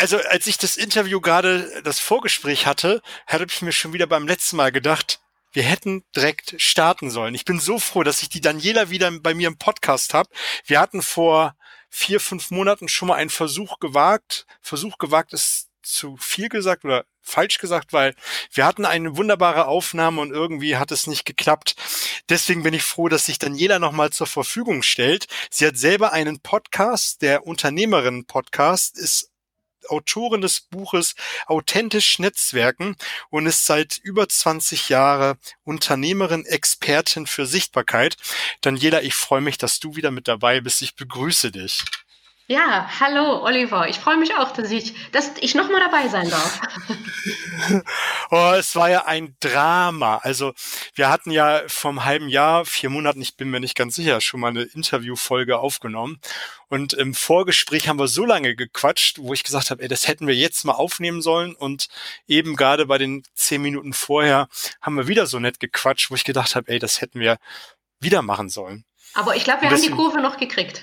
also als ich das Interview gerade, das Vorgespräch hatte, hatte ich mir schon wieder beim letzten Mal gedacht, wir hätten direkt starten sollen. Ich bin so froh, dass ich die Daniela wieder bei mir im Podcast habe. Wir hatten vor vier, fünf Monaten schon mal einen Versuch gewagt. Versuch gewagt ist zu viel gesagt oder falsch gesagt, weil wir hatten eine wunderbare Aufnahme und irgendwie hat es nicht geklappt. Deswegen bin ich froh, dass sich Daniela nochmal zur Verfügung stellt. Sie hat selber einen Podcast, der Unternehmerinnen-Podcast, ist Autorin des Buches Authentisch Netzwerken und ist seit über 20 Jahre Unternehmerin, Expertin für Sichtbarkeit. Daniela, ich freue mich, dass du wieder mit dabei bist. Ich begrüße dich. Ja, hallo Oliver. Ich freue mich auch, dass ich, dass ich nochmal dabei sein darf. oh, es war ja ein Drama. Also wir hatten ja vom halben Jahr, vier Monaten, ich bin mir nicht ganz sicher, schon mal eine Interviewfolge aufgenommen. Und im Vorgespräch haben wir so lange gequatscht, wo ich gesagt habe, ey, das hätten wir jetzt mal aufnehmen sollen. Und eben gerade bei den zehn Minuten vorher haben wir wieder so nett gequatscht, wo ich gedacht habe, ey, das hätten wir wieder machen sollen. Aber ich glaube, wir haben die Kurve noch gekriegt.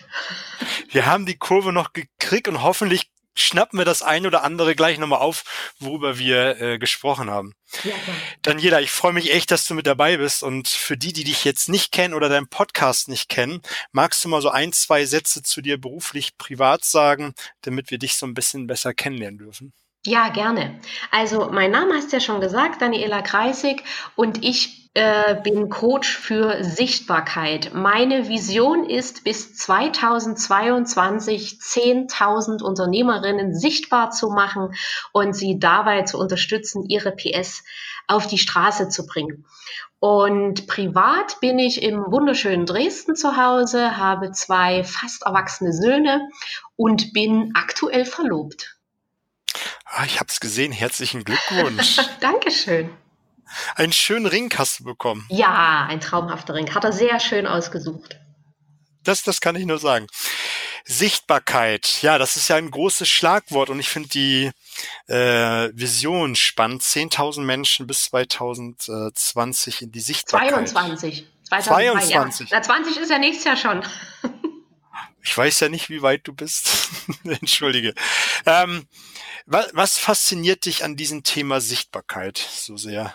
Wir haben die Kurve noch gekriegt und hoffentlich schnappen wir das ein oder andere gleich nochmal auf, worüber wir äh, gesprochen haben. Ja, Daniela, ich freue mich echt, dass du mit dabei bist. Und für die, die dich jetzt nicht kennen oder deinen Podcast nicht kennen, magst du mal so ein, zwei Sätze zu dir beruflich, privat sagen, damit wir dich so ein bisschen besser kennenlernen dürfen? Ja, gerne. Also mein Name hast ja schon gesagt, Daniela Kreisig und ich äh, bin Coach für Sichtbarkeit. Meine Vision ist, bis 2022 10.000 Unternehmerinnen sichtbar zu machen und sie dabei zu unterstützen, ihre PS auf die Straße zu bringen. Und privat bin ich im wunderschönen Dresden zu Hause, habe zwei fast erwachsene Söhne und bin aktuell verlobt. Ah, ich habe es gesehen. Herzlichen Glückwunsch. Dankeschön. Einen schönen Ring hast du bekommen. Ja, ein traumhafter Ring. Hat er sehr schön ausgesucht. Das, das kann ich nur sagen. Sichtbarkeit, ja, das ist ja ein großes Schlagwort und ich finde die äh, Vision spannend. 10.000 Menschen bis 2020 in die Sichtbarkeit. 22. 22. Ja. Na, 20 ist ja nächstes Jahr schon. ich weiß ja nicht, wie weit du bist. Entschuldige. Ähm, was, was fasziniert dich an diesem Thema Sichtbarkeit so sehr?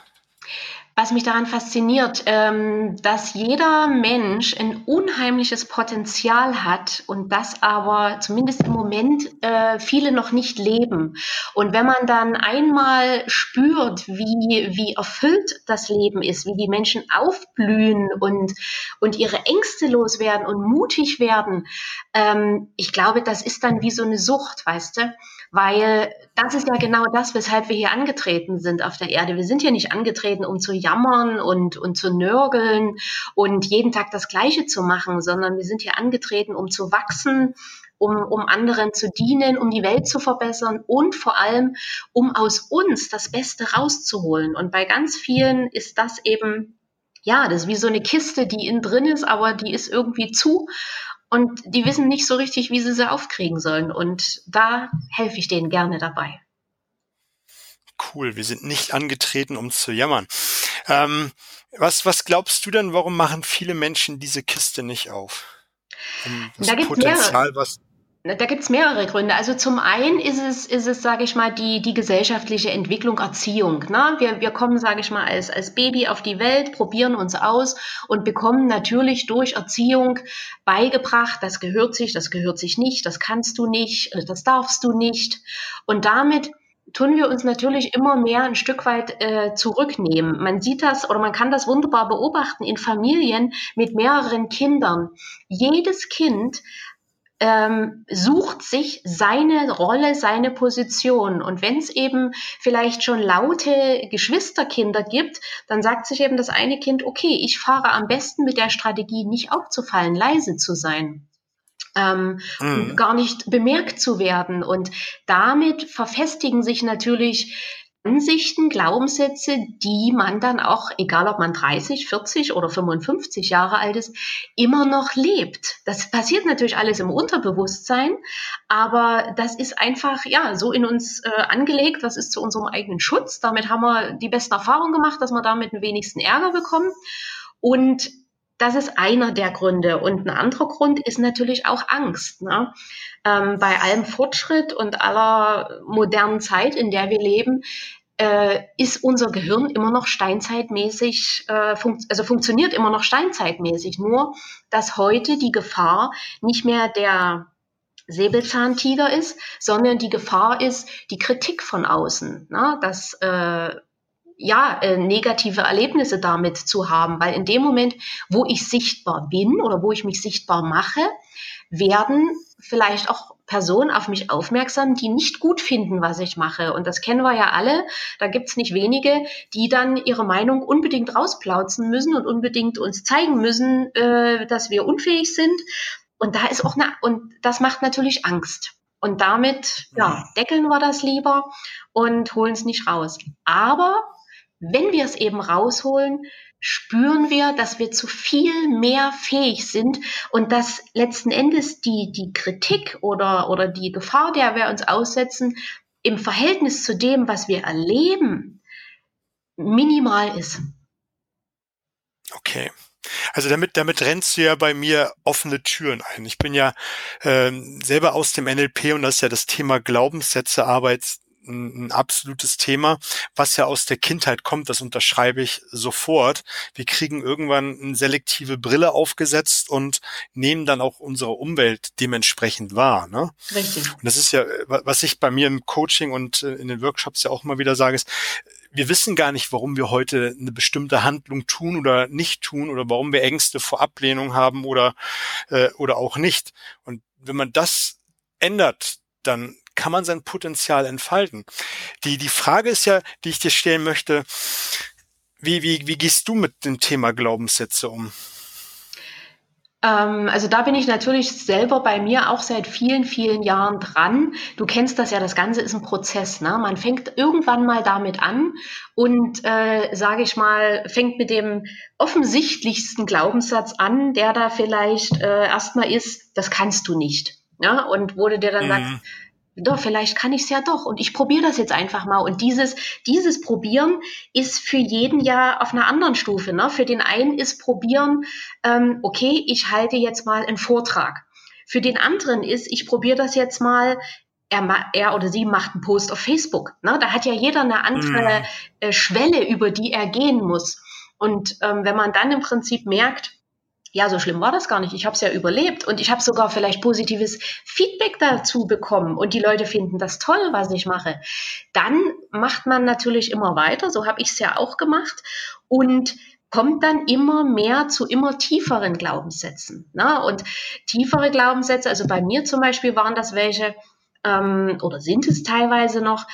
Was mich daran fasziniert, ähm, dass jeder Mensch ein unheimliches Potenzial hat und das aber zumindest im Moment äh, viele noch nicht leben. Und wenn man dann einmal spürt, wie, wie erfüllt das Leben ist, wie die Menschen aufblühen und, und ihre Ängste loswerden und mutig werden, ähm, ich glaube, das ist dann wie so eine Sucht, weißt du? Weil das ist ja genau das, weshalb wir hier angetreten sind auf der Erde. Wir sind hier nicht angetreten, um zu jammern und, und zu nörgeln und jeden Tag das Gleiche zu machen, sondern wir sind hier angetreten, um zu wachsen, um, um anderen zu dienen, um die Welt zu verbessern und vor allem, um aus uns das Beste rauszuholen. Und bei ganz vielen ist das eben ja, das ist wie so eine Kiste, die innen drin ist, aber die ist irgendwie zu und die wissen nicht so richtig, wie sie sie aufkriegen sollen. Und da helfe ich denen gerne dabei. Cool, wir sind nicht angetreten, um zu jammern. Ähm, was, was glaubst du denn, warum machen viele Menschen diese Kiste nicht auf? Um das da Potenzial, was da gibt es mehrere Gründe. Also zum einen ist es, ist es, sage ich mal, die, die gesellschaftliche Entwicklung, Erziehung. Ne? Wir, wir kommen, sage ich mal, als, als Baby auf die Welt, probieren uns aus und bekommen natürlich durch Erziehung beigebracht, das gehört sich, das gehört sich nicht, das kannst du nicht, das darfst du nicht. Und damit tun wir uns natürlich immer mehr ein Stück weit äh, zurücknehmen. Man sieht das oder man kann das wunderbar beobachten in Familien mit mehreren Kindern. Jedes Kind ähm, sucht sich seine Rolle, seine Position. Und wenn es eben vielleicht schon laute Geschwisterkinder gibt, dann sagt sich eben das eine Kind, okay, ich fahre am besten mit der Strategie, nicht aufzufallen, leise zu sein. Ähm, mhm. gar nicht bemerkt zu werden. Und damit verfestigen sich natürlich Ansichten, Glaubenssätze, die man dann auch, egal ob man 30, 40 oder 55 Jahre alt ist, immer noch lebt. Das passiert natürlich alles im Unterbewusstsein, aber das ist einfach ja so in uns äh, angelegt. Das ist zu unserem eigenen Schutz. Damit haben wir die besten Erfahrungen gemacht, dass wir damit den wenigsten Ärger bekommen. Und das ist einer der Gründe. Und ein anderer Grund ist natürlich auch Angst. Ne? Ähm, bei allem Fortschritt und aller modernen Zeit, in der wir leben, äh, ist unser Gehirn immer noch steinzeitmäßig, äh, funkt also funktioniert immer noch steinzeitmäßig. Nur, dass heute die Gefahr nicht mehr der Säbelzahntiger ist, sondern die Gefahr ist die Kritik von außen, ne? dass äh, ja äh, negative Erlebnisse damit zu haben, weil in dem Moment, wo ich sichtbar bin oder wo ich mich sichtbar mache, werden vielleicht auch Personen auf mich aufmerksam, die nicht gut finden, was ich mache. Und das kennen wir ja alle. Da gibt's nicht wenige, die dann ihre Meinung unbedingt rausplauzen müssen und unbedingt uns zeigen müssen, äh, dass wir unfähig sind. Und da ist auch eine, und das macht natürlich Angst. Und damit, ja, deckeln wir das lieber und holen es nicht raus. Aber wenn wir es eben rausholen, spüren wir, dass wir zu viel mehr fähig sind und dass letzten Endes die, die Kritik oder, oder die Gefahr, der wir uns aussetzen, im Verhältnis zu dem, was wir erleben, minimal ist. Okay. Also damit, damit rennst du ja bei mir offene Türen ein. Ich bin ja ähm, selber aus dem NLP und das ist ja das Thema Glaubenssätze, Arbeit ein, ein absolutes Thema, was ja aus der Kindheit kommt, das unterschreibe ich sofort. Wir kriegen irgendwann eine selektive Brille aufgesetzt und nehmen dann auch unsere Umwelt dementsprechend wahr. Ne? Richtig. Und das ist ja, was ich bei mir im Coaching und äh, in den Workshops ja auch immer wieder sage, ist, wir wissen gar nicht, warum wir heute eine bestimmte Handlung tun oder nicht tun oder warum wir Ängste vor Ablehnung haben oder, äh, oder auch nicht. Und wenn man das ändert, dann kann man sein Potenzial entfalten. Die, die Frage ist ja, die ich dir stellen möchte, wie, wie, wie gehst du mit dem Thema Glaubenssätze um? Ähm, also da bin ich natürlich selber bei mir auch seit vielen, vielen Jahren dran. Du kennst das ja, das Ganze ist ein Prozess. Ne? Man fängt irgendwann mal damit an und, äh, sage ich mal, fängt mit dem offensichtlichsten Glaubenssatz an, der da vielleicht äh, erstmal ist, das kannst du nicht. Ja? Und wo du dir dann mhm. sagst, doch, vielleicht kann ich es ja doch und ich probiere das jetzt einfach mal. Und dieses, dieses Probieren ist für jeden ja auf einer anderen Stufe. Ne? Für den einen ist Probieren, ähm, okay, ich halte jetzt mal einen Vortrag. Für den anderen ist, ich probiere das jetzt mal, er, er, oder sie macht einen Post auf Facebook. Ne? Da hat ja jeder eine andere mhm. äh, Schwelle, über die er gehen muss. Und ähm, wenn man dann im Prinzip merkt, ja, so schlimm war das gar nicht. Ich habe es ja überlebt und ich habe sogar vielleicht positives Feedback dazu bekommen und die Leute finden das toll, was ich mache. Dann macht man natürlich immer weiter, so habe ich es ja auch gemacht und kommt dann immer mehr zu immer tieferen Glaubenssätzen. Ne? Und tiefere Glaubenssätze, also bei mir zum Beispiel waren das welche, ähm, oder sind es teilweise noch,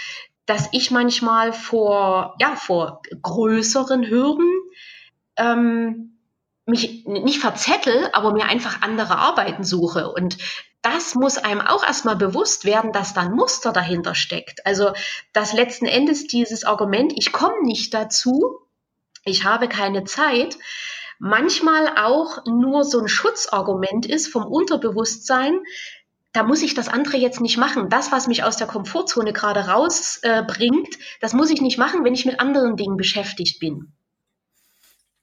dass ich manchmal vor, ja, vor größeren Hürden ähm, mich nicht verzettel, aber mir einfach andere Arbeiten suche. Und das muss einem auch erstmal bewusst werden, dass da ein Muster dahinter steckt. Also, dass letzten Endes dieses Argument, ich komme nicht dazu, ich habe keine Zeit, manchmal auch nur so ein Schutzargument ist vom Unterbewusstsein, da muss ich das andere jetzt nicht machen. Das, was mich aus der Komfortzone gerade rausbringt, äh, das muss ich nicht machen, wenn ich mit anderen Dingen beschäftigt bin.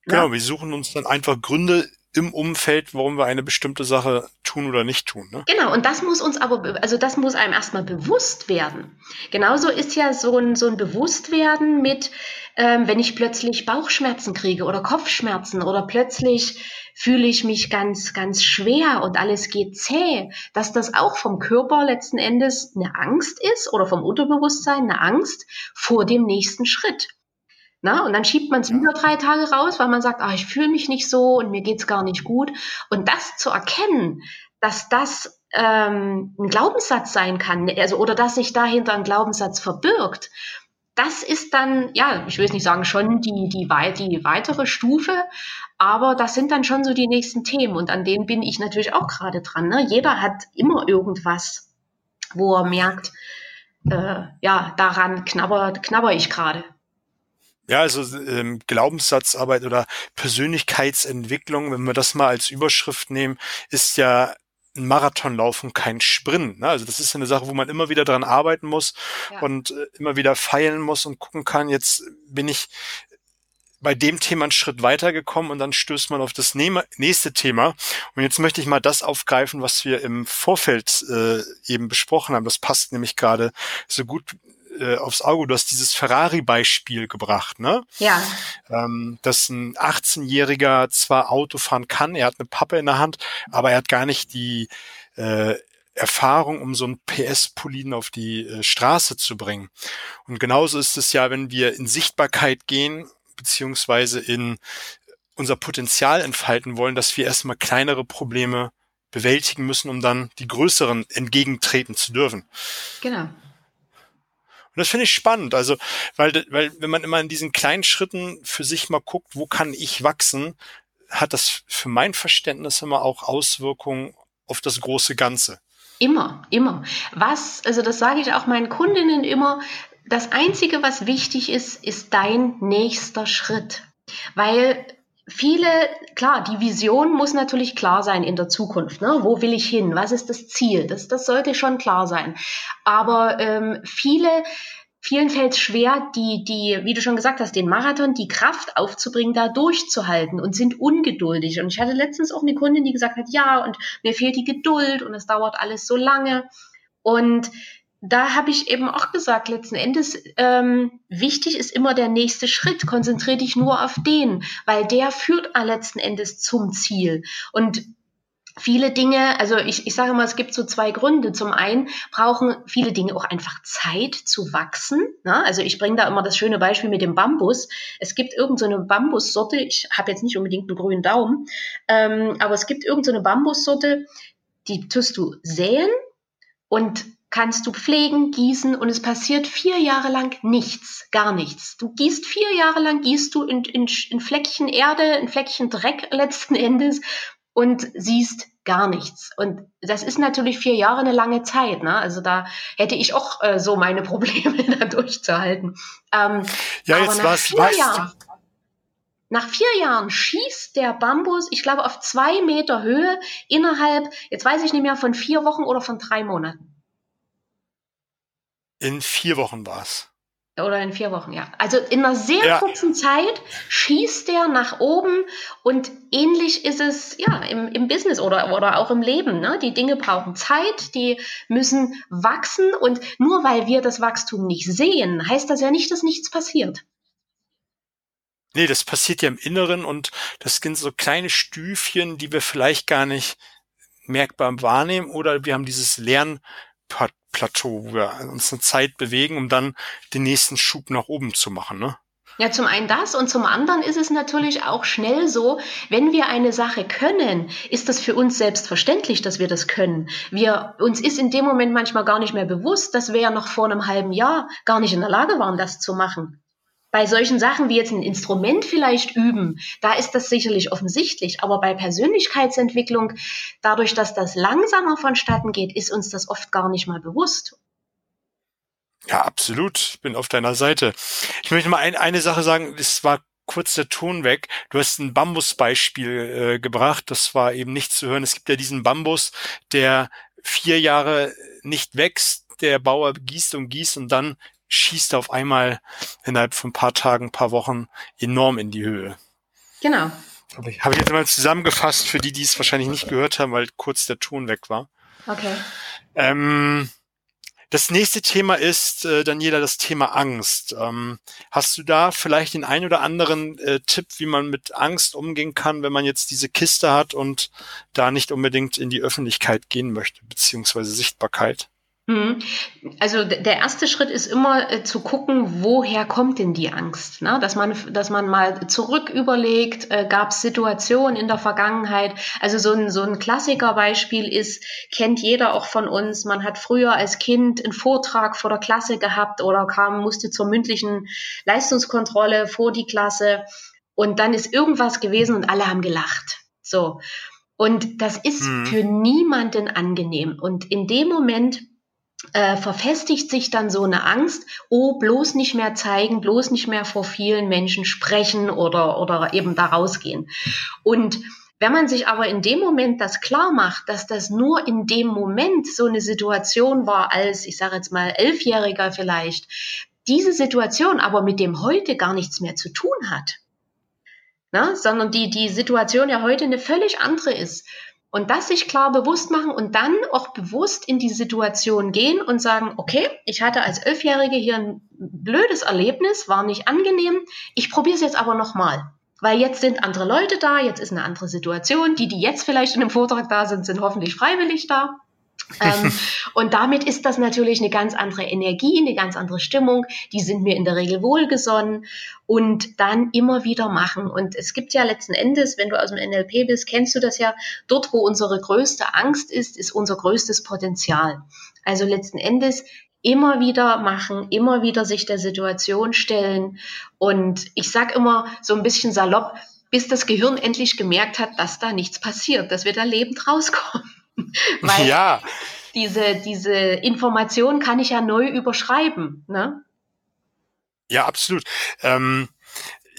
Genau, ja. wir suchen uns dann einfach Gründe im Umfeld, warum wir eine bestimmte Sache tun oder nicht tun. Ne? Genau, und das muss uns aber, also das muss einem erstmal bewusst werden. Genauso ist ja so ein, so ein Bewusstwerden mit, ähm, wenn ich plötzlich Bauchschmerzen kriege oder Kopfschmerzen oder plötzlich fühle ich mich ganz, ganz schwer und alles geht zäh, dass das auch vom Körper letzten Endes eine Angst ist oder vom Unterbewusstsein eine Angst vor dem nächsten Schritt. Na, und dann schiebt man es wieder drei Tage raus, weil man sagt, ah, ich fühle mich nicht so und mir geht's gar nicht gut. Und das zu erkennen, dass das ähm, ein Glaubenssatz sein kann, also oder dass sich dahinter ein Glaubenssatz verbirgt, das ist dann, ja, ich will es nicht sagen, schon die, die, die weitere Stufe, aber das sind dann schon so die nächsten Themen und an denen bin ich natürlich auch gerade dran. Ne? Jeder hat immer irgendwas, wo er merkt, äh, ja, daran knabber, knabber ich gerade. Ja, also ähm, Glaubenssatzarbeit oder Persönlichkeitsentwicklung, wenn wir das mal als Überschrift nehmen, ist ja ein Marathonlauf und kein Sprint. Ne? Also das ist eine Sache, wo man immer wieder dran arbeiten muss ja. und äh, immer wieder feilen muss und gucken kann, jetzt bin ich bei dem Thema einen Schritt weitergekommen und dann stößt man auf das nächste Thema. Und jetzt möchte ich mal das aufgreifen, was wir im Vorfeld äh, eben besprochen haben. Das passt nämlich gerade so gut äh, aufs Auge. Du hast dieses Ferrari-Beispiel gebracht, ne? Ja. Ähm, dass ein 18-Jähriger zwar Auto fahren kann, er hat eine Pappe in der Hand, aber er hat gar nicht die äh, Erfahrung, um so ein PS-Poliden auf die äh, Straße zu bringen. Und genauso ist es ja, wenn wir in Sichtbarkeit gehen beziehungsweise in unser Potenzial entfalten wollen, dass wir erstmal kleinere Probleme bewältigen müssen, um dann die größeren entgegentreten zu dürfen. Genau. Und das finde ich spannend. Also, weil, weil, wenn man immer in diesen kleinen Schritten für sich mal guckt, wo kann ich wachsen, hat das für mein Verständnis immer auch Auswirkungen auf das große Ganze. Immer, immer. Was, also das sage ich auch meinen Kundinnen immer, das Einzige, was wichtig ist, ist dein nächster Schritt. Weil viele, klar, die Vision muss natürlich klar sein in der Zukunft. Ne? Wo will ich hin? Was ist das Ziel? Das, das sollte schon klar sein. Aber ähm, viele vielen fällt es schwer, die, die, wie du schon gesagt hast, den Marathon, die Kraft aufzubringen, da durchzuhalten und sind ungeduldig. Und ich hatte letztens auch eine Kundin, die gesagt hat, ja, und mir fehlt die Geduld und es dauert alles so lange. Und da habe ich eben auch gesagt, letzten Endes, ähm, wichtig ist immer der nächste Schritt. Konzentriere dich nur auf den, weil der führt letzten Endes zum Ziel. Und viele Dinge, also ich, ich sage mal, es gibt so zwei Gründe. Zum einen brauchen viele Dinge auch einfach Zeit zu wachsen. Ne? Also ich bringe da immer das schöne Beispiel mit dem Bambus. Es gibt irgendeine so Bambussorte, ich habe jetzt nicht unbedingt einen grünen Daumen, ähm, aber es gibt irgendeine so Bambussorte, die tust du säen und kannst du pflegen, gießen und es passiert vier Jahre lang nichts, gar nichts. Du gießt vier Jahre lang, gießt du in, in, in Fleckchen Erde, in Fleckchen Dreck letzten Endes und siehst gar nichts. Und das ist natürlich vier Jahre eine lange Zeit. Ne? Also da hätte ich auch äh, so meine Probleme da durchzuhalten. Ähm, ja, jetzt war es nach vier Jahren schießt der Bambus, ich glaube, auf zwei Meter Höhe innerhalb, jetzt weiß ich nicht mehr, von vier Wochen oder von drei Monaten. In vier Wochen war es. Oder in vier Wochen, ja. Also in einer sehr ja. kurzen Zeit schießt der nach oben und ähnlich ist es ja im, im Business oder, oder auch im Leben. Ne? Die Dinge brauchen Zeit, die müssen wachsen und nur weil wir das Wachstum nicht sehen, heißt das ja nicht, dass nichts passiert. Nee, das passiert ja im Inneren und das sind so kleine Stüfchen, die wir vielleicht gar nicht merkbar wahrnehmen oder wir haben dieses Lern Plateau, wo wir uns eine Zeit bewegen, um dann den nächsten Schub nach oben zu machen. Ne? Ja, zum einen das und zum anderen ist es natürlich auch schnell so, wenn wir eine Sache können, ist das für uns selbstverständlich, dass wir das können. Wir, uns ist in dem Moment manchmal gar nicht mehr bewusst, dass wir ja noch vor einem halben Jahr gar nicht in der Lage waren, das zu machen. Bei solchen Sachen wie jetzt ein Instrument vielleicht üben, da ist das sicherlich offensichtlich. Aber bei Persönlichkeitsentwicklung, dadurch, dass das langsamer vonstatten geht, ist uns das oft gar nicht mal bewusst. Ja, absolut. Ich bin auf deiner Seite. Ich möchte mal ein, eine Sache sagen. Es war kurz der Ton weg. Du hast ein Bambusbeispiel äh, gebracht. Das war eben nicht zu hören. Es gibt ja diesen Bambus, der vier Jahre nicht wächst. Der Bauer gießt und gießt und dann schießt auf einmal innerhalb von ein paar Tagen, ein paar Wochen enorm in die Höhe. Genau. Habe ich, hab ich jetzt mal zusammengefasst für die, die es wahrscheinlich nicht gehört haben, weil kurz der Ton weg war. Okay. Ähm, das nächste Thema ist, äh, Daniela, das Thema Angst. Ähm, hast du da vielleicht den einen oder anderen äh, Tipp, wie man mit Angst umgehen kann, wenn man jetzt diese Kiste hat und da nicht unbedingt in die Öffentlichkeit gehen möchte, beziehungsweise Sichtbarkeit? Mhm. Also der erste Schritt ist immer äh, zu gucken, woher kommt denn die Angst? Ne? Dass, man, dass man mal zurück überlegt, äh, gab es Situationen in der Vergangenheit. Also so ein, so ein Klassikerbeispiel ist, kennt jeder auch von uns, man hat früher als Kind einen Vortrag vor der Klasse gehabt oder kam, musste zur mündlichen Leistungskontrolle vor die Klasse und dann ist irgendwas gewesen und alle haben gelacht. So. Und das ist mhm. für niemanden angenehm. Und in dem Moment äh, verfestigt sich dann so eine Angst, oh, bloß nicht mehr zeigen, bloß nicht mehr vor vielen Menschen sprechen oder, oder eben da rausgehen. Und wenn man sich aber in dem Moment das klar macht, dass das nur in dem Moment so eine Situation war, als, ich sage jetzt mal, Elfjähriger vielleicht, diese Situation aber mit dem heute gar nichts mehr zu tun hat, ne? sondern die, die Situation ja heute eine völlig andere ist. Und das sich klar bewusst machen und dann auch bewusst in die Situation gehen und sagen, okay, ich hatte als Elfjährige hier ein blödes Erlebnis, war nicht angenehm, ich probiere es jetzt aber nochmal. Weil jetzt sind andere Leute da, jetzt ist eine andere Situation. Die, die jetzt vielleicht in einem Vortrag da sind, sind hoffentlich freiwillig da ähm, und damit ist das natürlich eine ganz andere Energie, eine ganz andere Stimmung. Die sind mir in der Regel wohlgesonnen und dann immer wieder machen. Und es gibt ja letzten Endes, wenn du aus dem NLP bist, kennst du das ja, dort, wo unsere größte Angst ist, ist unser größtes Potenzial. Also letzten Endes immer wieder machen, immer wieder sich der Situation stellen. Und ich sag immer so ein bisschen salopp, bis das Gehirn endlich gemerkt hat, dass da nichts passiert, dass wir da lebend rauskommen. Weil ja. diese, diese Information kann ich ja neu überschreiben. Ne? Ja, absolut. Ähm,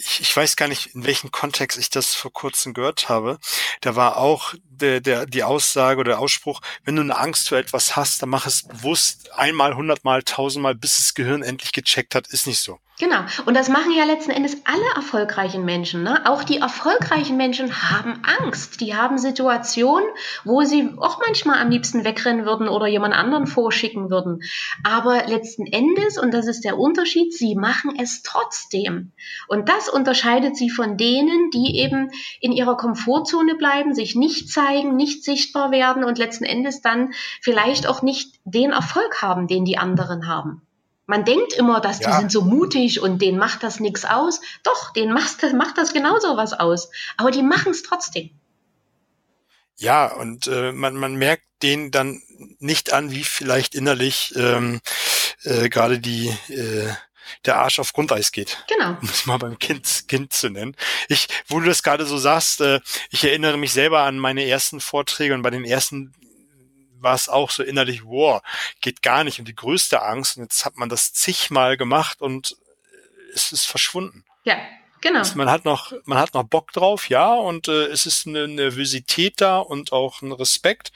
ich, ich weiß gar nicht, in welchem Kontext ich das vor kurzem gehört habe. Da war auch der, der, die Aussage oder der Ausspruch, wenn du eine Angst vor etwas hast, dann mach es bewusst einmal, hundertmal, tausendmal, bis das Gehirn endlich gecheckt hat, ist nicht so. Genau. Und das machen ja letzten Endes alle erfolgreichen Menschen. Ne? Auch die erfolgreichen Menschen haben Angst. Die haben Situationen, wo sie auch manchmal am liebsten wegrennen würden oder jemand anderen vorschicken würden. Aber letzten Endes, und das ist der Unterschied, sie machen es trotzdem. Und das unterscheidet sie von denen, die eben in ihrer Komfortzone bleiben, sich nicht zeigen, nicht sichtbar werden und letzten Endes dann vielleicht auch nicht den Erfolg haben, den die anderen haben. Man denkt immer, dass ja. die sind so mutig und denen macht das nichts aus. Doch, denen macht das, macht das genauso was aus. Aber die machen es trotzdem. Ja, und äh, man, man merkt denen dann nicht an, wie vielleicht innerlich ähm, äh, gerade die äh, der Arsch auf Grundeis geht. Genau. Um es mal beim Kind, kind zu nennen. Ich, wo du das gerade so sagst, äh, ich erinnere mich selber an meine ersten Vorträge und bei den ersten war es auch so innerlich, wow, geht gar nicht und die größte Angst. Und jetzt hat man das zigmal gemacht und es ist verschwunden. Ja, genau. Also man hat noch, man hat noch Bock drauf, ja, und äh, es ist eine Nervosität da und auch ein Respekt,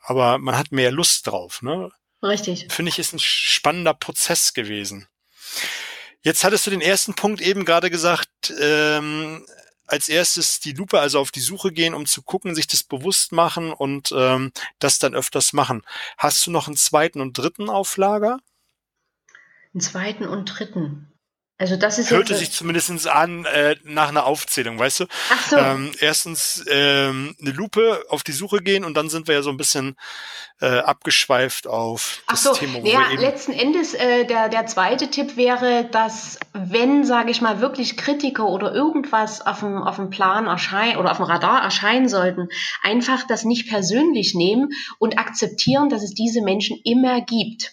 aber man hat mehr Lust drauf, ne? Richtig. Finde ich, ist ein spannender Prozess gewesen. Jetzt hattest du den ersten Punkt eben gerade gesagt, ähm, als erstes die Lupe, also auf die Suche gehen, um zu gucken, sich das bewusst machen und ähm, das dann öfters machen. Hast du noch einen zweiten und dritten Auflager? Einen zweiten und dritten. Also das ist hörte sich zumindest an äh, nach einer Aufzählung, weißt du? Ach so. Ähm, erstens ähm, eine Lupe auf die Suche gehen und dann sind wir ja so ein bisschen äh, abgeschweift auf das Ach so. Thema. Wo ja, letzten Endes äh, der der zweite Tipp wäre, dass wenn sage ich mal wirklich Kritiker oder irgendwas auf dem auf dem Plan erscheinen oder auf dem Radar erscheinen sollten, einfach das nicht persönlich nehmen und akzeptieren, dass es diese Menschen immer gibt.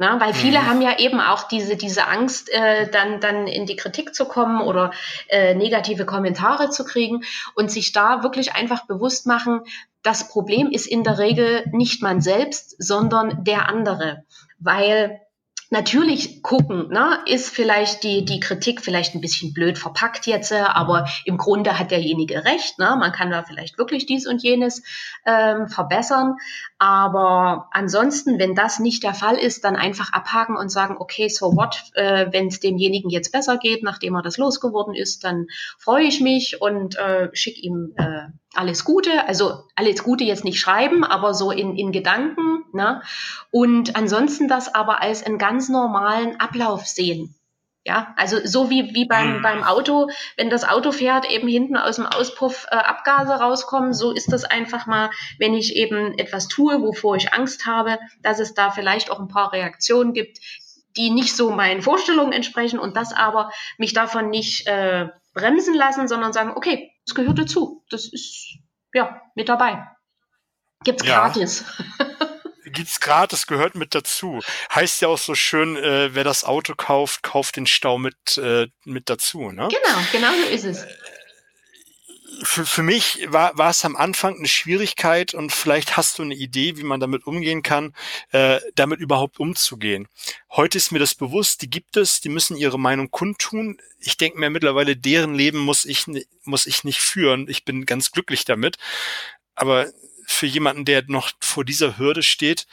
Na, weil viele mhm. haben ja eben auch diese, diese Angst, äh, dann, dann in die Kritik zu kommen oder äh, negative Kommentare zu kriegen und sich da wirklich einfach bewusst machen, das Problem ist in der Regel nicht man selbst, sondern der andere. Weil natürlich gucken, ne, ist vielleicht die, die Kritik vielleicht ein bisschen blöd verpackt jetzt, aber im Grunde hat derjenige recht. Ne? Man kann da vielleicht wirklich dies und jenes ähm, verbessern. Aber ansonsten, wenn das nicht der Fall ist, dann einfach abhaken und sagen, okay, so what, äh, wenn es demjenigen jetzt besser geht, nachdem er das losgeworden ist, dann freue ich mich und äh, schicke ihm äh, alles Gute. Also alles Gute jetzt nicht schreiben, aber so in, in Gedanken. Ne? Und ansonsten das aber als einen ganz normalen Ablauf sehen. Ja, also so wie, wie beim, mhm. beim Auto, wenn das Auto fährt, eben hinten aus dem Auspuff äh, Abgase rauskommen, so ist das einfach mal, wenn ich eben etwas tue, wovor ich Angst habe, dass es da vielleicht auch ein paar Reaktionen gibt, die nicht so meinen Vorstellungen entsprechen und das aber mich davon nicht äh, bremsen lassen, sondern sagen, okay, das gehört dazu. Das ist ja mit dabei. Gibt's ja. gratis. gibt's gratis, gehört mit dazu. Heißt ja auch so schön, äh, wer das Auto kauft, kauft den Stau mit, äh, mit dazu. Ne? Genau, genau so ist es. Für, für mich war, war es am Anfang eine Schwierigkeit und vielleicht hast du eine Idee, wie man damit umgehen kann, äh, damit überhaupt umzugehen. Heute ist mir das bewusst, die gibt es, die müssen ihre Meinung kundtun. Ich denke mir mittlerweile, deren Leben muss ich, muss ich nicht führen. Ich bin ganz glücklich damit. Aber für jemanden, der noch vor dieser Hürde steht,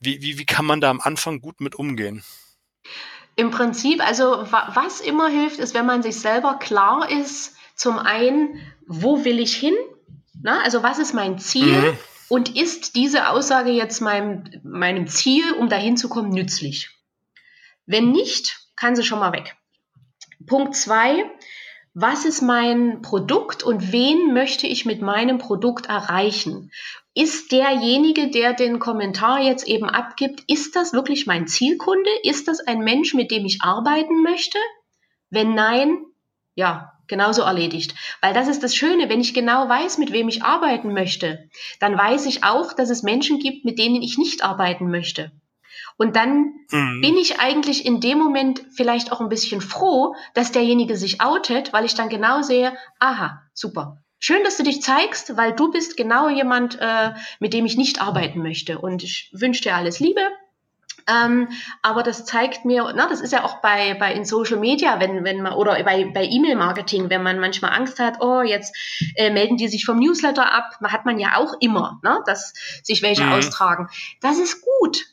wie, wie, wie kann man da am Anfang gut mit umgehen? Im Prinzip, also was immer hilft, ist, wenn man sich selber klar ist, zum einen, wo will ich hin? Na, also was ist mein Ziel? Mhm. Und ist diese Aussage jetzt meinem, meinem Ziel, um dahin zu kommen, nützlich? Wenn nicht, kann sie schon mal weg. Punkt zwei, was ist mein Produkt und wen möchte ich mit meinem Produkt erreichen? Ist derjenige, der den Kommentar jetzt eben abgibt, ist das wirklich mein Zielkunde? Ist das ein Mensch, mit dem ich arbeiten möchte? Wenn nein, ja, genauso erledigt. Weil das ist das Schöne, wenn ich genau weiß, mit wem ich arbeiten möchte, dann weiß ich auch, dass es Menschen gibt, mit denen ich nicht arbeiten möchte. Und dann mhm. bin ich eigentlich in dem Moment vielleicht auch ein bisschen froh, dass derjenige sich outet, weil ich dann genau sehe, aha, super. Schön, dass du dich zeigst, weil du bist genau jemand, äh, mit dem ich nicht arbeiten möchte. Und ich wünsche dir alles Liebe. Ähm, aber das zeigt mir, na, das ist ja auch bei, bei in Social Media, wenn, wenn man, oder bei, bei E-Mail-Marketing, wenn man manchmal Angst hat, oh, jetzt äh, melden die sich vom Newsletter ab, hat man ja auch immer, ne, dass sich welche mhm. austragen. Das ist gut.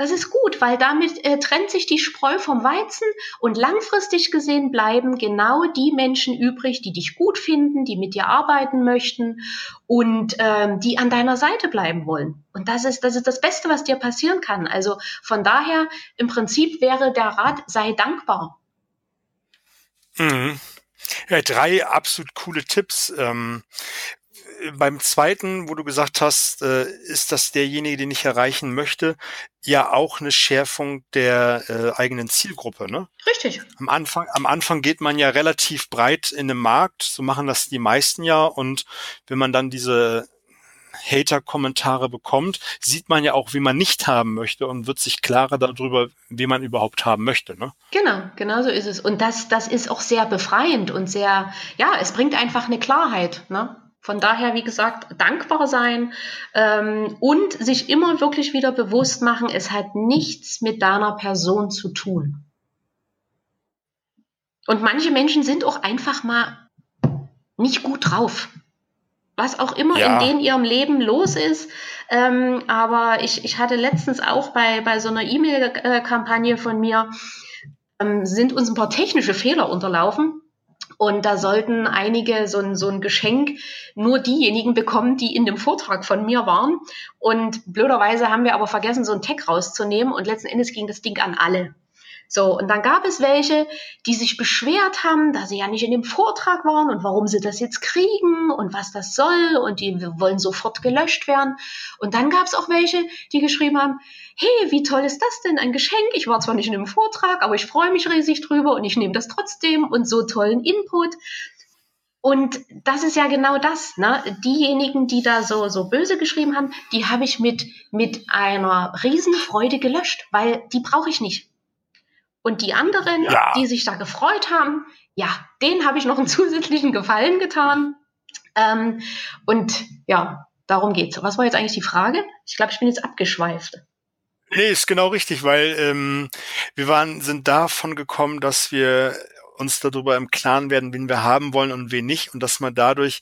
Das ist gut, weil damit äh, trennt sich die Spreu vom Weizen und langfristig gesehen bleiben genau die Menschen übrig, die dich gut finden, die mit dir arbeiten möchten und ähm, die an deiner Seite bleiben wollen. Und das ist, das ist das Beste, was dir passieren kann. Also von daher, im Prinzip wäre der Rat, sei dankbar. Mhm. Ja, drei absolut coole Tipps. Ähm, beim zweiten, wo du gesagt hast, äh, ist das derjenige, den ich erreichen möchte, ja auch eine Schärfung der äh, eigenen Zielgruppe, ne? Richtig. Am Anfang, am Anfang geht man ja relativ breit in den Markt, so machen das die meisten ja, und wenn man dann diese Hater-Kommentare bekommt, sieht man ja auch, wie man nicht haben möchte und wird sich klarer darüber, wie man überhaupt haben möchte. Ne? Genau, genau so ist es. Und das, das ist auch sehr befreiend und sehr, ja, es bringt einfach eine Klarheit. Ne? Von daher, wie gesagt, dankbar sein ähm, und sich immer wirklich wieder bewusst machen, es hat nichts mit deiner Person zu tun. Und manche Menschen sind auch einfach mal nicht gut drauf. Was auch immer ja. in denen ihrem Leben los ist. Ähm, aber ich, ich hatte letztens auch bei, bei so einer E-Mail-Kampagne von mir, ähm, sind uns ein paar technische Fehler unterlaufen. Und da sollten einige so ein, so ein Geschenk nur diejenigen bekommen, die in dem Vortrag von mir waren. Und blöderweise haben wir aber vergessen, so ein Tag rauszunehmen. Und letzten Endes ging das Ding an alle. So, und dann gab es welche, die sich beschwert haben, dass sie ja nicht in dem Vortrag waren und warum sie das jetzt kriegen und was das soll und die wollen sofort gelöscht werden. Und dann gab es auch welche, die geschrieben haben, hey, wie toll ist das denn, ein Geschenk? Ich war zwar nicht in dem Vortrag, aber ich freue mich riesig drüber und ich nehme das trotzdem und so tollen Input. Und das ist ja genau das, ne? Diejenigen, die da so, so böse geschrieben haben, die habe ich mit, mit einer Riesenfreude gelöscht, weil die brauche ich nicht. Und die anderen, ja. die sich da gefreut haben, ja, denen habe ich noch einen zusätzlichen Gefallen getan. Ähm, und ja, darum geht's. Was war jetzt eigentlich die Frage? Ich glaube, ich bin jetzt abgeschweift. Nee, ist genau richtig, weil ähm, wir waren, sind davon gekommen, dass wir uns darüber im Klaren werden, wen wir haben wollen und wen nicht und dass man dadurch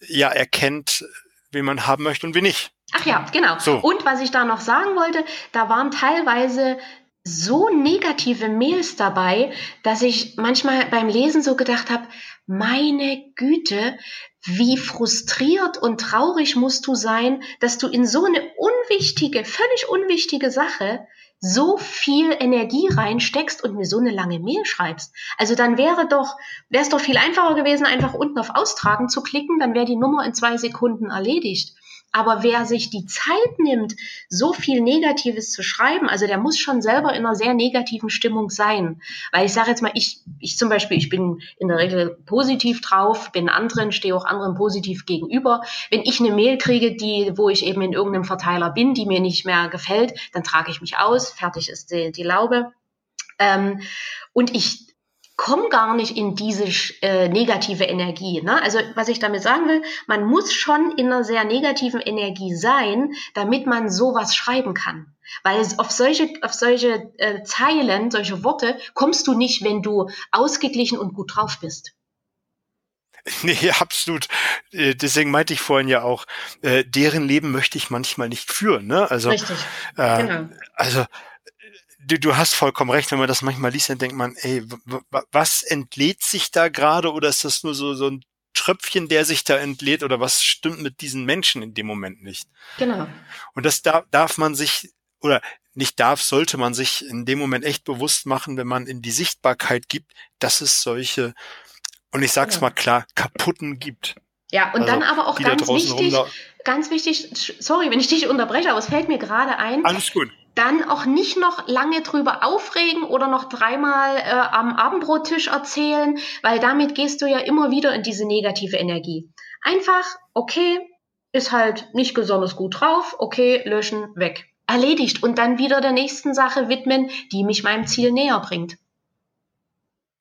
ja erkennt, wen man haben möchte und wen nicht. Ach ja, genau. So. Und was ich da noch sagen wollte, da waren teilweise so negative Mails dabei, dass ich manchmal beim Lesen so gedacht habe, meine Güte, wie frustriert und traurig musst du sein, dass du in so eine unwichtige, völlig unwichtige Sache so viel Energie reinsteckst und mir so eine lange Mail schreibst. Also dann wäre doch, wäre es doch viel einfacher gewesen, einfach unten auf Austragen zu klicken, dann wäre die Nummer in zwei Sekunden erledigt. Aber wer sich die Zeit nimmt, so viel Negatives zu schreiben, also der muss schon selber in einer sehr negativen Stimmung sein. Weil ich sage jetzt mal, ich, ich zum Beispiel, ich bin in der Regel positiv drauf, bin anderen, stehe auch anderen positiv gegenüber. Wenn ich eine Mail kriege, die, wo ich eben in irgendeinem Verteiler bin, die mir nicht mehr gefällt, dann trage ich mich aus, fertig ist die, die Laube. Ähm, und ich komme gar nicht in diese äh, negative Energie. Ne? Also was ich damit sagen will, man muss schon in einer sehr negativen Energie sein, damit man sowas schreiben kann. Weil auf solche, auf solche äh, Zeilen, solche Worte kommst du nicht, wenn du ausgeglichen und gut drauf bist. Nee, absolut. Äh, deswegen meinte ich vorhin ja auch, äh, deren Leben möchte ich manchmal nicht führen. Ne? Also, Richtig. Äh, genau. Also du, du hast vollkommen recht, wenn man das manchmal liest, dann denkt man, ey, was entlädt sich da gerade oder ist das nur so, so ein Tröpfchen, der sich da entlädt oder was stimmt mit diesen Menschen in dem Moment nicht. Genau. Und das darf, darf man sich oder nicht darf, sollte man sich in dem Moment echt bewusst machen, wenn man in die Sichtbarkeit gibt, dass es solche, und ich sag's ja. mal klar, kaputten gibt. Ja, und also, dann aber auch ganz wichtig, ganz wichtig, sorry, wenn ich dich unterbreche, aber es fällt mir gerade ein. Alles gut. Dann auch nicht noch lange drüber aufregen oder noch dreimal äh, am Abendbrottisch erzählen, weil damit gehst du ja immer wieder in diese negative Energie. Einfach, okay, ist halt nicht besonders gut drauf, okay, löschen, weg erledigt und dann wieder der nächsten Sache widmen, die mich meinem Ziel näher bringt.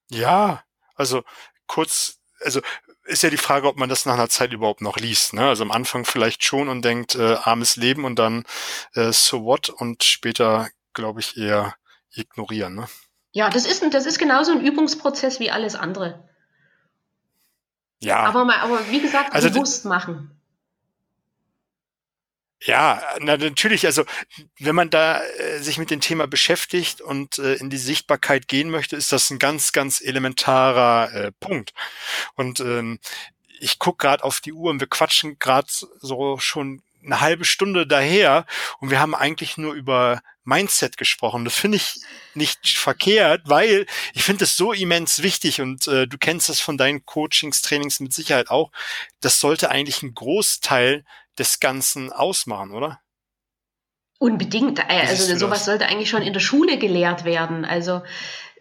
Ja, also kurz, also ist ja die Frage, ob man das nach einer Zeit überhaupt noch liest. Ne? Also am Anfang vielleicht schon und denkt, äh, armes Leben und dann äh, so what und später, glaube ich, eher ignorieren. Ne? Ja, das ist, das ist genauso ein Übungsprozess wie alles andere. Ja. Aber, mal, aber wie gesagt, also bewusst machen. Ja, na, natürlich, also wenn man da äh, sich mit dem Thema beschäftigt und äh, in die Sichtbarkeit gehen möchte, ist das ein ganz, ganz elementarer äh, Punkt. Und ähm, ich guck gerade auf die Uhr und wir quatschen gerade so schon eine halbe Stunde daher und wir haben eigentlich nur über Mindset gesprochen. Das finde ich nicht verkehrt, weil ich finde es so immens wichtig und äh, du kennst das von deinen Coachings, Trainings mit Sicherheit auch. Das sollte eigentlich ein Großteil des Ganzen ausmachen, oder? Unbedingt. Äh, also sowas sollte eigentlich schon in der Schule gelehrt werden. Also,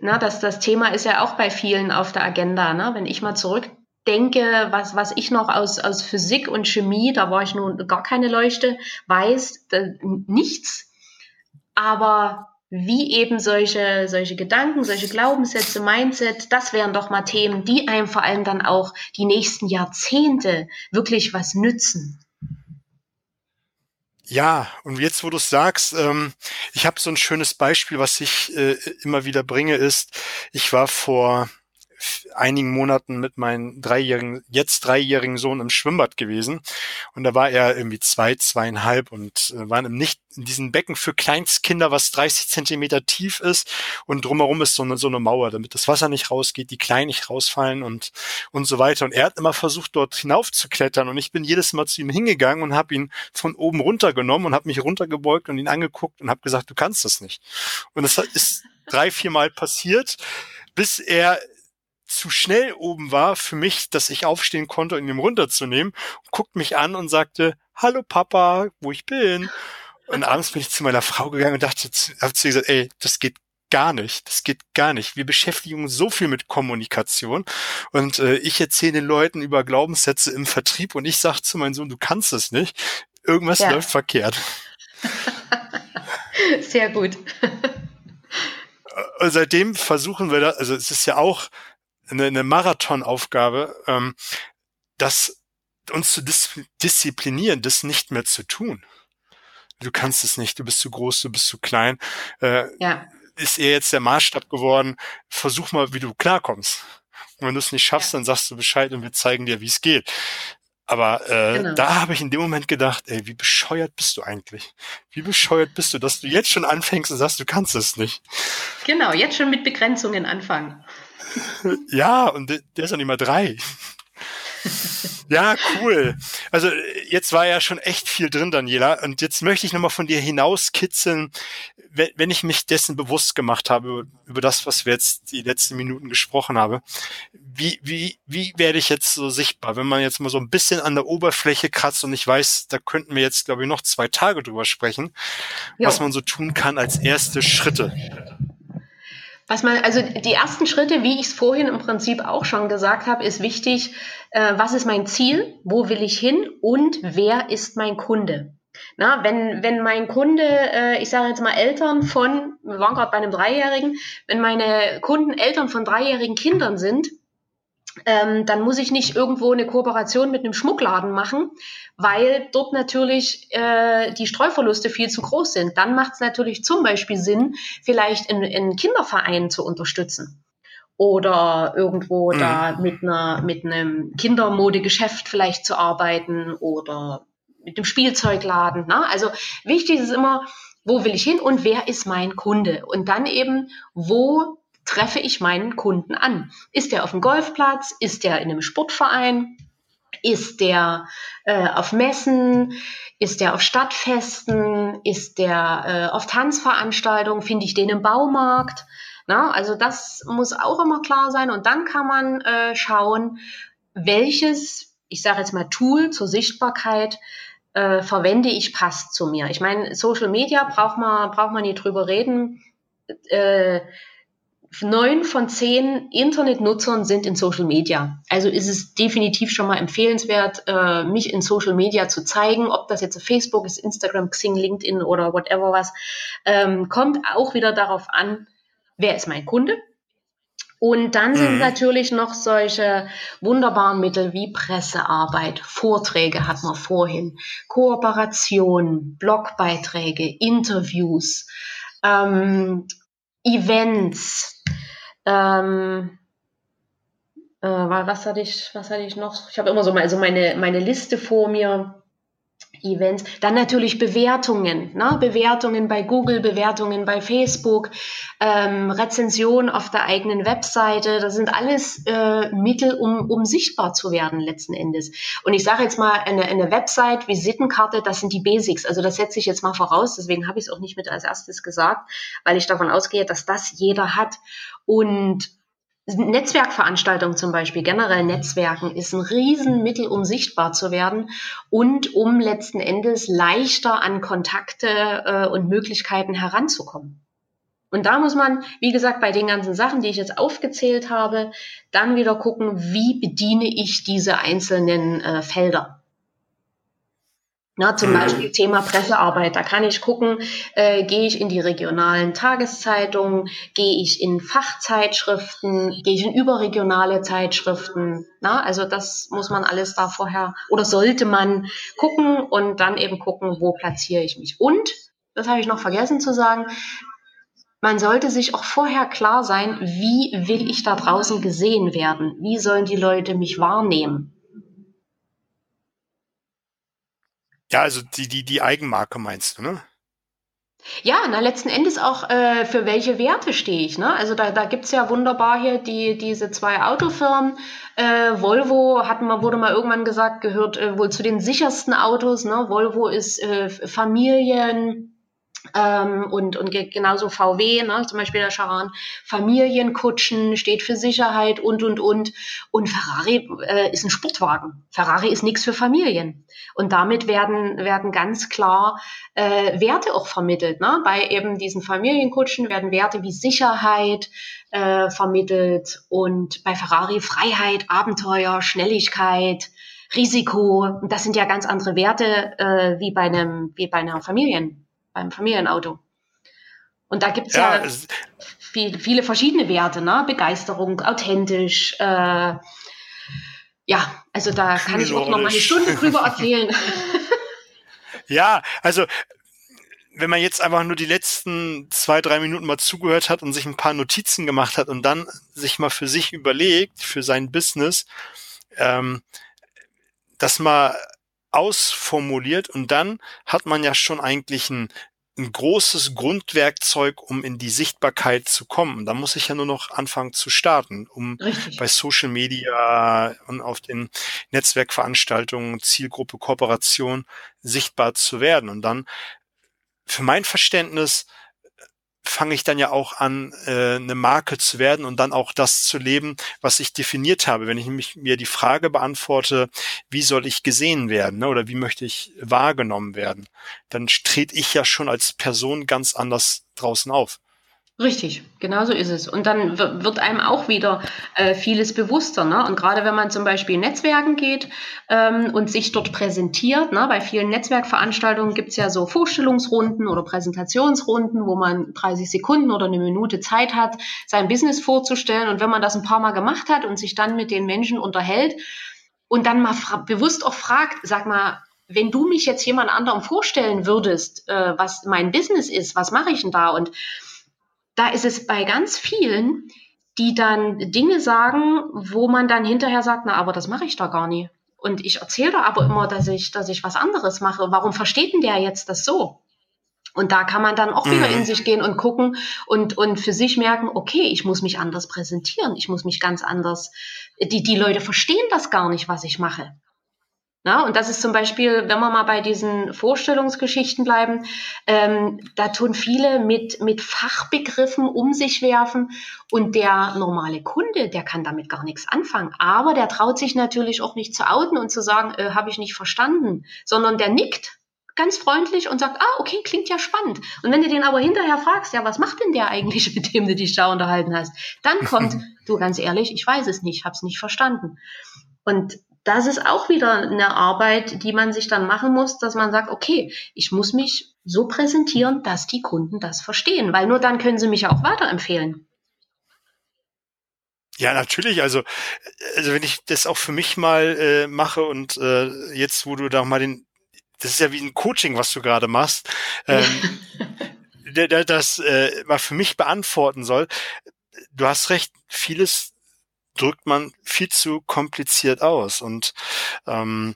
na, das, das Thema ist ja auch bei vielen auf der Agenda. Ne? Wenn ich mal zurückdenke, was, was ich noch aus, aus Physik und Chemie, da war ich nun gar keine Leuchte, weiß da, nichts. Aber wie eben solche, solche Gedanken, solche Glaubenssätze, Mindset, das wären doch mal Themen, die einem vor allem dann auch die nächsten Jahrzehnte wirklich was nützen. Ja, und jetzt, wo du es sagst, ähm, ich habe so ein schönes Beispiel, was ich äh, immer wieder bringe, ist, ich war vor einigen Monaten mit meinem dreijährigen, jetzt dreijährigen Sohn im Schwimmbad gewesen. Und da war er irgendwie zwei, zweieinhalb und äh, waren im nicht in diesem Becken für Kleinstkinder, was 30 Zentimeter tief ist und drumherum ist so eine, so eine Mauer, damit das Wasser nicht rausgeht, die Kleinen nicht rausfallen und, und so weiter. Und er hat immer versucht, dort hinauf zu klettern und ich bin jedes Mal zu ihm hingegangen und habe ihn von oben runtergenommen und habe mich runtergebeugt und ihn angeguckt und habe gesagt, du kannst das nicht. Und das ist drei, vier Mal passiert, bis er zu schnell oben war für mich, dass ich aufstehen konnte und ihn runterzunehmen, guckt mich an und sagte, hallo Papa, wo ich bin. Und abends bin ich zu meiner Frau gegangen und dachte, hab zu ihr gesagt, ey, das geht gar nicht. Das geht gar nicht. Wir beschäftigen uns so viel mit Kommunikation und äh, ich erzähle den Leuten über Glaubenssätze im Vertrieb und ich sage zu meinem Sohn, du kannst es nicht. Irgendwas ja. läuft verkehrt. Sehr gut. Und seitdem versuchen wir da, also es ist ja auch eine, eine Marathonaufgabe, ähm, das uns zu dis disziplinieren, das nicht mehr zu tun. Du kannst es nicht, du bist zu groß, du bist zu klein. Äh, ja. Ist eher jetzt der Maßstab geworden, versuch mal, wie du klarkommst. Und wenn du es nicht schaffst, ja. dann sagst du Bescheid und wir zeigen dir, wie es geht. Aber äh, genau. da habe ich in dem Moment gedacht, ey, wie bescheuert bist du eigentlich? Wie bescheuert bist du, dass du jetzt schon anfängst und sagst, du kannst es nicht? Genau, jetzt schon mit Begrenzungen anfangen. Ja, und der ist noch nicht mal drei. Ja, cool. Also jetzt war ja schon echt viel drin, Daniela. Und jetzt möchte ich nochmal von dir hinauskitzeln, wenn ich mich dessen bewusst gemacht habe, über das, was wir jetzt die letzten Minuten gesprochen haben. Wie, wie, wie werde ich jetzt so sichtbar? Wenn man jetzt mal so ein bisschen an der Oberfläche kratzt und ich weiß, da könnten wir jetzt, glaube ich, noch zwei Tage drüber sprechen, ja. was man so tun kann als erste Schritte. Was man, also die ersten Schritte, wie ich es vorhin im Prinzip auch schon gesagt habe, ist wichtig, äh, was ist mein Ziel, wo will ich hin und wer ist mein Kunde. Na, wenn, wenn mein Kunde, äh, ich sage jetzt mal Eltern von, wir waren gerade bei einem Dreijährigen, wenn meine Kunden Eltern von dreijährigen Kindern sind, ähm, dann muss ich nicht irgendwo eine Kooperation mit einem Schmuckladen machen, weil dort natürlich äh, die Streuverluste viel zu groß sind. Dann macht es natürlich zum Beispiel Sinn, vielleicht einen Kinderverein zu unterstützen oder irgendwo mhm. da mit einer mit einem Kindermodegeschäft vielleicht zu arbeiten oder mit dem Spielzeugladen. Ne? Also wichtig ist immer, wo will ich hin und wer ist mein Kunde? Und dann eben, wo treffe ich meinen Kunden an? Ist er auf dem Golfplatz? Ist er in einem Sportverein? Ist der äh, auf Messen? Ist der auf Stadtfesten? Ist der äh, auf Tanzveranstaltungen? Finde ich den im Baumarkt? Na, also das muss auch immer klar sein. Und dann kann man äh, schauen, welches, ich sage jetzt mal, Tool zur Sichtbarkeit äh, verwende ich, passt zu mir. Ich meine, Social Media braucht man, braucht man nicht drüber reden. Äh, neun von zehn Internetnutzern sind in Social Media. Also ist es definitiv schon mal empfehlenswert, äh, mich in Social Media zu zeigen, ob das jetzt Facebook ist, Instagram, Xing, LinkedIn oder whatever was. Ähm, kommt auch wieder darauf an, wer ist mein Kunde. Und dann sind mhm. natürlich noch solche wunderbaren Mittel wie Pressearbeit, Vorträge hat man vorhin, Kooperation, Blogbeiträge, Interviews, ähm, Events, ähm, äh, was hatte ich, was hatte ich noch? Ich habe immer so mal, also meine, meine Liste vor mir. Events. Dann natürlich Bewertungen, ne? Bewertungen bei Google, Bewertungen bei Facebook, ähm, Rezension auf der eigenen Webseite. Das sind alles äh, Mittel, um, um sichtbar zu werden letzten Endes. Und ich sage jetzt mal, eine, eine Website, Visitenkarte, das sind die Basics. Also das setze ich jetzt mal voraus. Deswegen habe ich es auch nicht mit als erstes gesagt, weil ich davon ausgehe, dass das jeder hat. Und Netzwerkveranstaltungen zum Beispiel, generell Netzwerken, ist ein Riesenmittel, um sichtbar zu werden und um letzten Endes leichter an Kontakte äh, und Möglichkeiten heranzukommen. Und da muss man, wie gesagt, bei den ganzen Sachen, die ich jetzt aufgezählt habe, dann wieder gucken, wie bediene ich diese einzelnen äh, Felder. Na, zum mhm. Beispiel Thema Pressearbeit. Da kann ich gucken, äh, gehe ich in die regionalen Tageszeitungen, gehe ich in Fachzeitschriften, gehe ich in überregionale Zeitschriften. Na, also das muss man alles da vorher oder sollte man gucken und dann eben gucken, wo platziere ich mich. Und, das habe ich noch vergessen zu sagen, man sollte sich auch vorher klar sein, wie will ich da draußen gesehen werden? Wie sollen die Leute mich wahrnehmen? Ja, also die, die, die Eigenmarke meinst du, ne? Ja, na letzten Endes auch, äh, für welche Werte stehe ich. Ne? Also da, da gibt es ja wunderbar hier die, diese zwei Autofirmen. Äh, Volvo hat mal, wurde mal irgendwann gesagt, gehört äh, wohl zu den sichersten Autos. Ne? Volvo ist äh, Familien, ähm, und, und genauso VW, ne, zum Beispiel der Charan, Familienkutschen steht für Sicherheit und, und, und. Und Ferrari äh, ist ein Sportwagen. Ferrari ist nichts für Familien. Und damit werden, werden ganz klar äh, Werte auch vermittelt. Ne? Bei eben diesen Familienkutschen werden Werte wie Sicherheit äh, vermittelt und bei Ferrari Freiheit, Abenteuer, Schnelligkeit, Risiko. Und das sind ja ganz andere Werte äh, wie bei einem, wie bei einer Familien beim Familienauto. Und da gibt ja, ja viel, viele verschiedene Werte, ne? Begeisterung, authentisch, äh, ja, also da kann ich auch noch mal eine Stunde drüber erzählen. ja, also wenn man jetzt einfach nur die letzten zwei, drei Minuten mal zugehört hat und sich ein paar Notizen gemacht hat und dann sich mal für sich überlegt, für sein Business, ähm, das mal ausformuliert und dann hat man ja schon eigentlich ein, ein großes Grundwerkzeug, um in die Sichtbarkeit zu kommen. Da muss ich ja nur noch anfangen zu starten, um Richtig. bei Social Media und auf den Netzwerkveranstaltungen, Zielgruppe, Kooperation sichtbar zu werden. Und dann, für mein Verständnis, fange ich dann ja auch an, äh, eine Marke zu werden und dann auch das zu leben, was ich definiert habe. Wenn ich nämlich mir die Frage beantworte, wie soll ich gesehen werden ne, oder wie möchte ich wahrgenommen werden, dann trete ich ja schon als Person ganz anders draußen auf. Richtig, genau so ist es. Und dann wird einem auch wieder äh, vieles bewusster. Ne? Und gerade wenn man zum Beispiel in Netzwerken geht ähm, und sich dort präsentiert, ne? bei vielen Netzwerkveranstaltungen gibt es ja so Vorstellungsrunden oder Präsentationsrunden, wo man 30 Sekunden oder eine Minute Zeit hat, sein Business vorzustellen. Und wenn man das ein paar Mal gemacht hat und sich dann mit den Menschen unterhält und dann mal bewusst auch fragt, sag mal, wenn du mich jetzt jemand anderem vorstellen würdest, äh, was mein Business ist, was mache ich denn da? Und da ist es bei ganz vielen, die dann Dinge sagen, wo man dann hinterher sagt, na, aber das mache ich da gar nie. Und ich erzähle da aber immer, dass ich, dass ich was anderes mache. Warum versteht denn der jetzt das so? Und da kann man dann auch wieder in mhm. sich gehen und gucken und, und für sich merken, okay, ich muss mich anders präsentieren, ich muss mich ganz anders, die, die Leute verstehen das gar nicht, was ich mache. Na, und das ist zum Beispiel, wenn wir mal bei diesen Vorstellungsgeschichten bleiben, ähm, da tun viele mit, mit Fachbegriffen um sich werfen und der normale Kunde, der kann damit gar nichts anfangen. Aber der traut sich natürlich auch nicht zu outen und zu sagen, äh, habe ich nicht verstanden, sondern der nickt ganz freundlich und sagt, ah, okay, klingt ja spannend. Und wenn du den aber hinterher fragst, ja, was macht denn der eigentlich, mit dem du dich da unterhalten hast, dann kommt, du ganz ehrlich, ich weiß es nicht, hab's nicht verstanden. Und das ist auch wieder eine Arbeit, die man sich dann machen muss, dass man sagt, okay, ich muss mich so präsentieren, dass die Kunden das verstehen, weil nur dann können sie mich auch weiterempfehlen. Ja, natürlich. Also, also wenn ich das auch für mich mal äh, mache und äh, jetzt, wo du da mal den, das ist ja wie ein Coaching, was du gerade machst, ähm, das äh, mal für mich beantworten soll. Du hast recht, vieles drückt man viel zu kompliziert aus. Und ähm,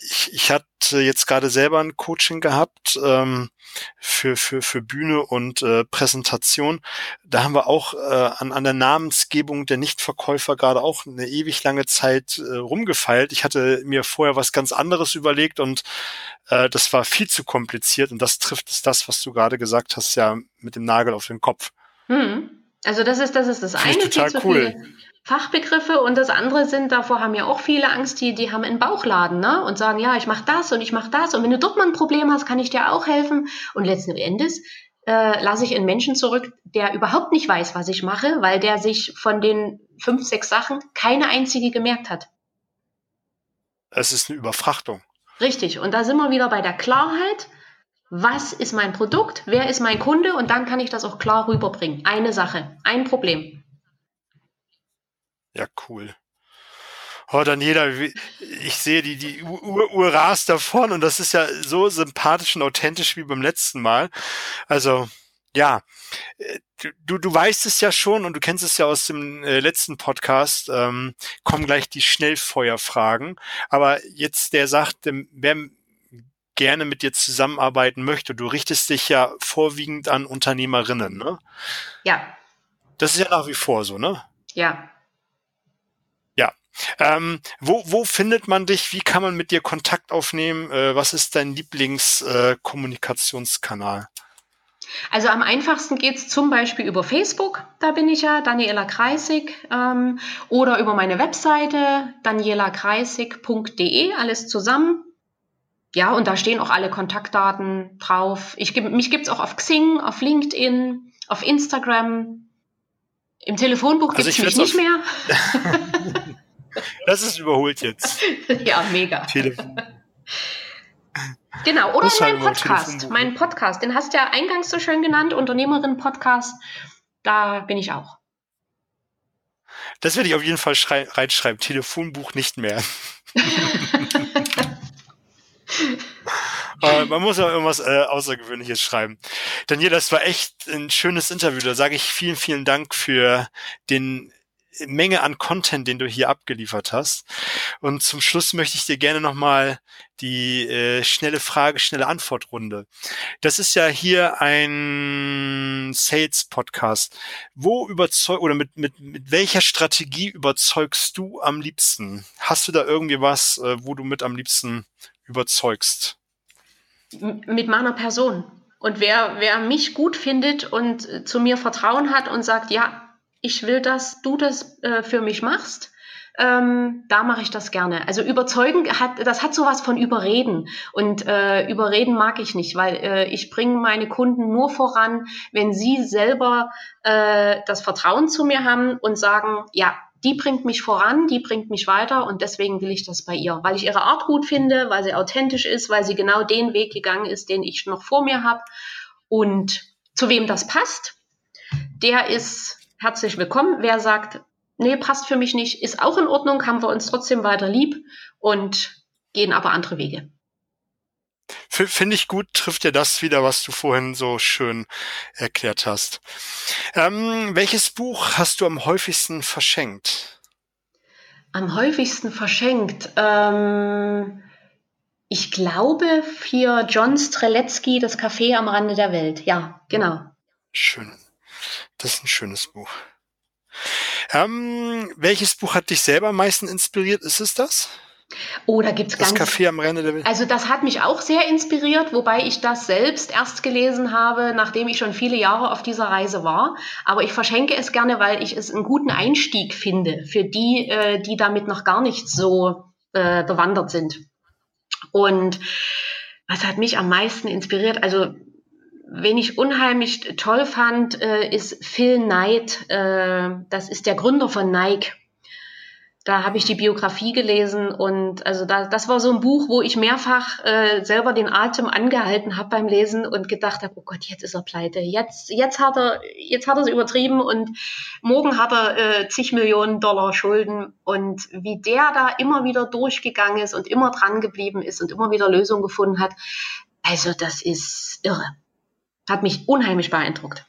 ich, ich hatte jetzt gerade selber ein Coaching gehabt ähm, für, für, für Bühne und äh, Präsentation. Da haben wir auch äh, an, an der Namensgebung der Nichtverkäufer gerade auch eine ewig lange Zeit äh, rumgefeilt. Ich hatte mir vorher was ganz anderes überlegt und äh, das war viel zu kompliziert und das trifft es das, was du gerade gesagt hast, ja mit dem Nagel auf den Kopf. Hm. Also das ist das ist das eine. Total cool. Viele Fachbegriffe und das andere sind, davor haben ja auch viele Angst, die, die haben einen Bauchladen ne? und sagen, ja, ich mache das und ich mache das und wenn du dort mal ein Problem hast, kann ich dir auch helfen. Und letzten Endes äh, lasse ich einen Menschen zurück, der überhaupt nicht weiß, was ich mache, weil der sich von den fünf, sechs Sachen keine einzige gemerkt hat. Es ist eine Überfrachtung. Richtig. Und da sind wir wieder bei der Klarheit. Was ist mein Produkt? Wer ist mein Kunde? Und dann kann ich das auch klar rüberbringen. Eine Sache, ein Problem. Ja, cool. Oh, Daniela, ich sehe die, die rast davon und das ist ja so sympathisch und authentisch wie beim letzten Mal. Also, ja, äh, du, du weißt es ja schon und du kennst es ja aus dem äh, letzten Podcast, ähm, kommen gleich die Schnellfeuerfragen. Aber jetzt der sagt, wer gerne mit dir zusammenarbeiten möchte, du richtest dich ja vorwiegend an Unternehmerinnen, ne? Ja. Das ist ja nach wie vor so, ne? Ja. Ähm, wo, wo findet man dich? Wie kann man mit dir Kontakt aufnehmen? Äh, was ist dein Lieblingskommunikationskanal? Äh, also am einfachsten geht es zum Beispiel über Facebook, da bin ich ja, Daniela Kreisig, ähm, oder über meine Webseite danielakreisig.de, alles zusammen. Ja, und da stehen auch alle Kontaktdaten drauf. Ich, mich gibt es auch auf Xing, auf LinkedIn, auf Instagram. Im Telefonbuch gibt es also mich nicht mehr. Das ist überholt jetzt. ja, mega. Telefon. Genau, oder mein Podcast. Mein Podcast, den hast du ja eingangs so schön genannt, Unternehmerin-Podcast. Da bin ich auch. Das werde ich auf jeden Fall reinschreiben. Telefonbuch nicht mehr. Aber man muss ja irgendwas äh, Außergewöhnliches schreiben. Daniel, das war echt ein schönes Interview. Da sage ich vielen, vielen Dank für den Menge an Content, den du hier abgeliefert hast. Und zum Schluss möchte ich dir gerne nochmal die äh, schnelle Frage, schnelle Antwortrunde. Das ist ja hier ein Sales-Podcast. Wo überzeug oder mit, mit, mit welcher Strategie überzeugst du am liebsten? Hast du da irgendwie was, äh, wo du mit am liebsten überzeugst? Mit meiner Person. Und wer, wer mich gut findet und äh, zu mir Vertrauen hat und sagt, ja, ich will, dass du das äh, für mich machst. Ähm, da mache ich das gerne. Also überzeugen hat, das hat sowas von überreden. Und äh, überreden mag ich nicht, weil äh, ich bringe meine Kunden nur voran, wenn sie selber äh, das Vertrauen zu mir haben und sagen, ja, die bringt mich voran, die bringt mich weiter und deswegen will ich das bei ihr, weil ich ihre Art gut finde, weil sie authentisch ist, weil sie genau den Weg gegangen ist, den ich noch vor mir habe. Und zu wem das passt, der ist herzlich willkommen. Wer sagt, nee, passt für mich nicht, ist auch in Ordnung, haben wir uns trotzdem weiter lieb und gehen aber andere Wege. Finde ich gut, trifft ja das wieder, was du vorhin so schön erklärt hast. Ähm, welches Buch hast du am häufigsten verschenkt? Am häufigsten verschenkt. Ähm, ich glaube für John Streletzky, Das Café am Rande der Welt. Ja, genau. Schön. Das ist ein schönes Buch. Ähm, welches Buch hat dich selber am meisten inspiriert? Ist es das? Oh, da gibt's das ganz. Café am Rande der Welt. Also das hat mich auch sehr inspiriert, wobei ich das selbst erst gelesen habe, nachdem ich schon viele Jahre auf dieser Reise war. Aber ich verschenke es gerne, weil ich es einen guten Einstieg finde für die, äh, die damit noch gar nicht so äh, bewandert sind. Und was hat mich am meisten inspiriert? Also Wen ich unheimlich toll fand, äh, ist Phil Knight. Äh, das ist der Gründer von Nike. Da habe ich die Biografie gelesen und also da, das war so ein Buch, wo ich mehrfach äh, selber den Atem angehalten habe beim Lesen und gedacht habe, oh Gott, jetzt ist er pleite. Jetzt, jetzt hat er, jetzt hat er es übertrieben und morgen hat er äh, zig Millionen Dollar Schulden und wie der da immer wieder durchgegangen ist und immer dran geblieben ist und immer wieder Lösungen gefunden hat. Also das ist irre. Hat mich unheimlich beeindruckt.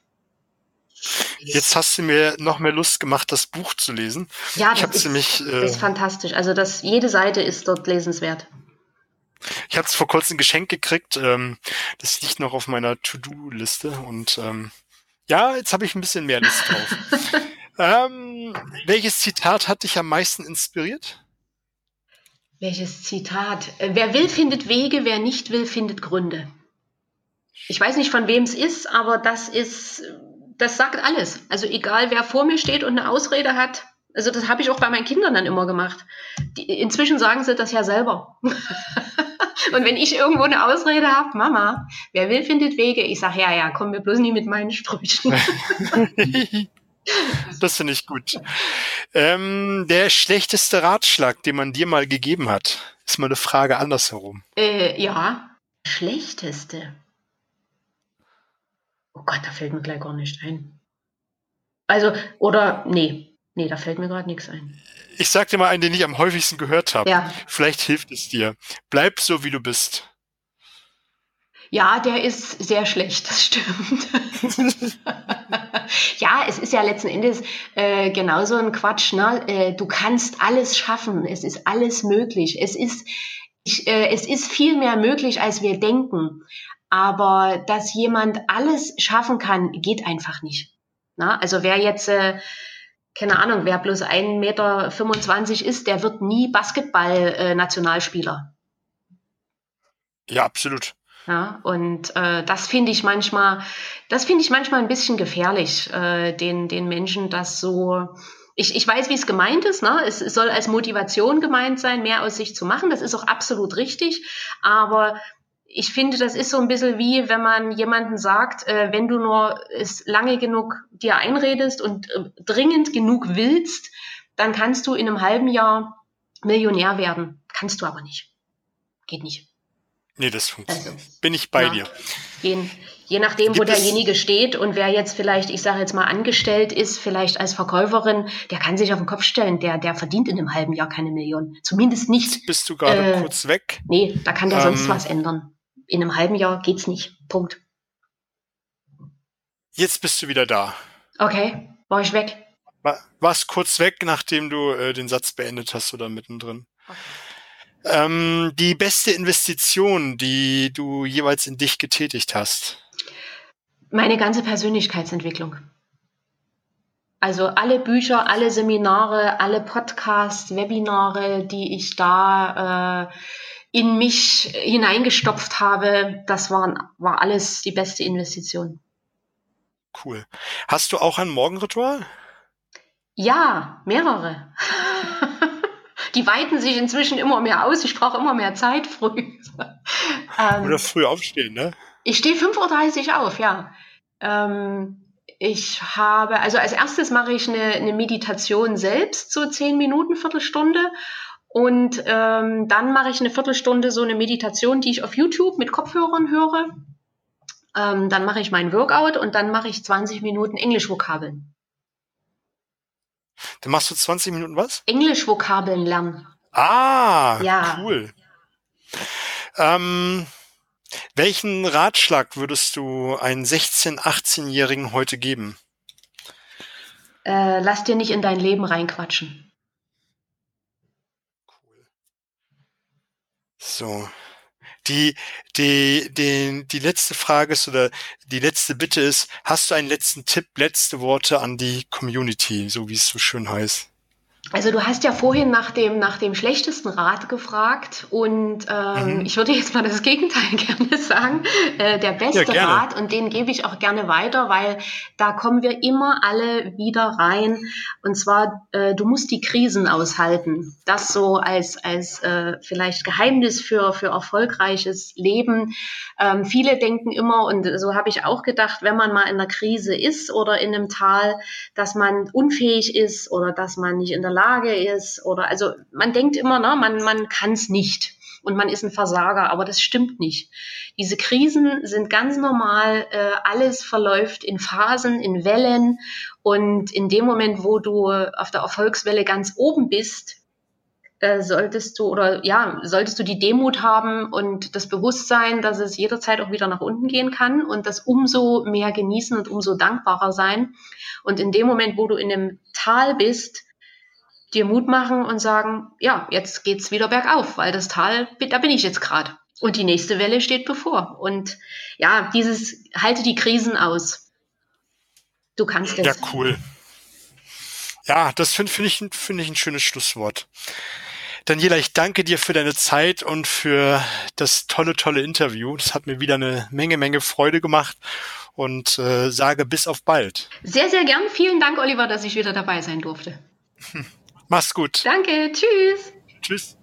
Jetzt hast du mir noch mehr Lust gemacht, das Buch zu lesen. Ja, das, ist, nämlich, äh, ist fantastisch. Also das, jede Seite ist dort lesenswert. Ich habe es vor kurzem geschenkt gekriegt. Ähm, das liegt noch auf meiner To-Do-Liste und ähm, ja, jetzt habe ich ein bisschen mehr Lust drauf. ähm, welches Zitat hat dich am meisten inspiriert? Welches Zitat? Äh, wer will, findet Wege, wer nicht will, findet Gründe. Ich weiß nicht, von wem es ist, aber das ist, das sagt alles. Also egal, wer vor mir steht und eine Ausrede hat, also das habe ich auch bei meinen Kindern dann immer gemacht. Die, inzwischen sagen sie das ja selber. und wenn ich irgendwo eine Ausrede habe, Mama, wer will, findet Wege. Ich sage, ja, ja, komm mir bloß nie mit meinen Sprüchen. das finde ich gut. Ähm, der schlechteste Ratschlag, den man dir mal gegeben hat, ist mal eine Frage andersherum. Äh, ja, schlechteste. Oh Gott, da fällt mir gleich gar nicht ein. Also, oder, nee, nee, da fällt mir gerade nichts ein. Ich sag dir mal einen, den ich am häufigsten gehört habe. Ja. Vielleicht hilft es dir. Bleib so, wie du bist. Ja, der ist sehr schlecht, das stimmt. ja, es ist ja letzten Endes äh, genauso ein Quatsch. Ne? Äh, du kannst alles schaffen, es ist alles möglich. Es ist, ich, äh, es ist viel mehr möglich, als wir denken. Aber dass jemand alles schaffen kann, geht einfach nicht. Na, also wer jetzt, äh, keine Ahnung, wer bloß 1,25 Meter ist, der wird nie Basketball-Nationalspieler. Äh, ja, absolut. Ja, und äh, das finde ich manchmal, das finde ich manchmal ein bisschen gefährlich, äh, den, den Menschen das so. Ich, ich weiß, wie es gemeint ist. Ne? Es, es soll als Motivation gemeint sein, mehr aus sich zu machen. Das ist auch absolut richtig. Aber ich finde, das ist so ein bisschen wie, wenn man jemanden sagt, äh, wenn du nur es lange genug dir einredest und äh, dringend genug willst, dann kannst du in einem halben Jahr Millionär werden. Kannst du aber nicht. Geht nicht. Nee, das funktioniert. Also, Bin ich bei ja. dir. Je, je nachdem, Gibt wo derjenige steht und wer jetzt vielleicht, ich sage jetzt mal, angestellt ist, vielleicht als Verkäuferin, der kann sich auf den Kopf stellen, der, der verdient in einem halben Jahr keine Million. Zumindest nicht. Jetzt bist du gerade äh, kurz weg? Nee, da kann der ähm, sonst was ändern in einem halben Jahr geht's nicht. Punkt. Jetzt bist du wieder da. Okay, war ich weg? War, warst kurz weg, nachdem du äh, den Satz beendet hast oder mittendrin. Okay. Ähm, die beste Investition, die du jeweils in dich getätigt hast? Meine ganze Persönlichkeitsentwicklung. Also alle Bücher, alle Seminare, alle Podcasts, Webinare, die ich da äh, in mich hineingestopft habe, das waren, war alles die beste Investition. Cool. Hast du auch ein Morgenritual? Ja, mehrere. die weiten sich inzwischen immer mehr aus. Ich brauche immer mehr Zeit früh. ähm, Oder früh aufstehen, ne? Ich stehe 5.30 Uhr auf, ja. Ähm, ich habe, also als erstes mache ich eine, eine Meditation selbst, so zehn Minuten, Viertelstunde. Und ähm, dann mache ich eine Viertelstunde so eine Meditation, die ich auf YouTube mit Kopfhörern höre. Ähm, dann mache ich mein Workout und dann mache ich 20 Minuten Englischvokabeln. Dann machst du 20 Minuten was? Englischvokabeln lernen. Ah, ja. cool. Ähm, welchen Ratschlag würdest du einen 16-, 18-Jährigen heute geben? Äh, lass dir nicht in dein Leben reinquatschen. So. Die, die, die, die letzte Frage ist oder die letzte Bitte ist, hast du einen letzten Tipp, letzte Worte an die Community, so wie es so schön heißt? Also du hast ja vorhin nach dem, nach dem schlechtesten Rat gefragt und ähm, mhm. ich würde jetzt mal das Gegenteil gerne sagen. Äh, der beste ja, Rat und den gebe ich auch gerne weiter, weil da kommen wir immer alle wieder rein. Und zwar, äh, du musst die Krisen aushalten. Das so als, als äh, vielleicht Geheimnis für, für erfolgreiches Leben. Ähm, viele denken immer, und so habe ich auch gedacht, wenn man mal in einer Krise ist oder in einem Tal, dass man unfähig ist oder dass man nicht in der Lage ist oder also man denkt immer, ne, man, man kann es nicht und man ist ein Versager, aber das stimmt nicht. Diese Krisen sind ganz normal, äh, alles verläuft in Phasen, in Wellen und in dem Moment, wo du auf der Erfolgswelle ganz oben bist, äh, solltest du oder ja, solltest du die Demut haben und das Bewusstsein, dass es jederzeit auch wieder nach unten gehen kann und das umso mehr genießen und umso dankbarer sein. Und in dem Moment, wo du in einem Tal bist, dir Mut machen und sagen, ja, jetzt geht's wieder bergauf, weil das Tal, da bin ich jetzt gerade. Und die nächste Welle steht bevor. Und ja, dieses halte die Krisen aus. Du kannst es. Ja, cool. Ja, das finde find ich, find ich ein schönes Schlusswort. Daniela, ich danke dir für deine Zeit und für das tolle, tolle Interview. Das hat mir wieder eine Menge, Menge Freude gemacht und äh, sage bis auf bald. Sehr, sehr gern. Vielen Dank, Oliver, dass ich wieder dabei sein durfte. Mach's gut. Danke, tschüss. Tschüss.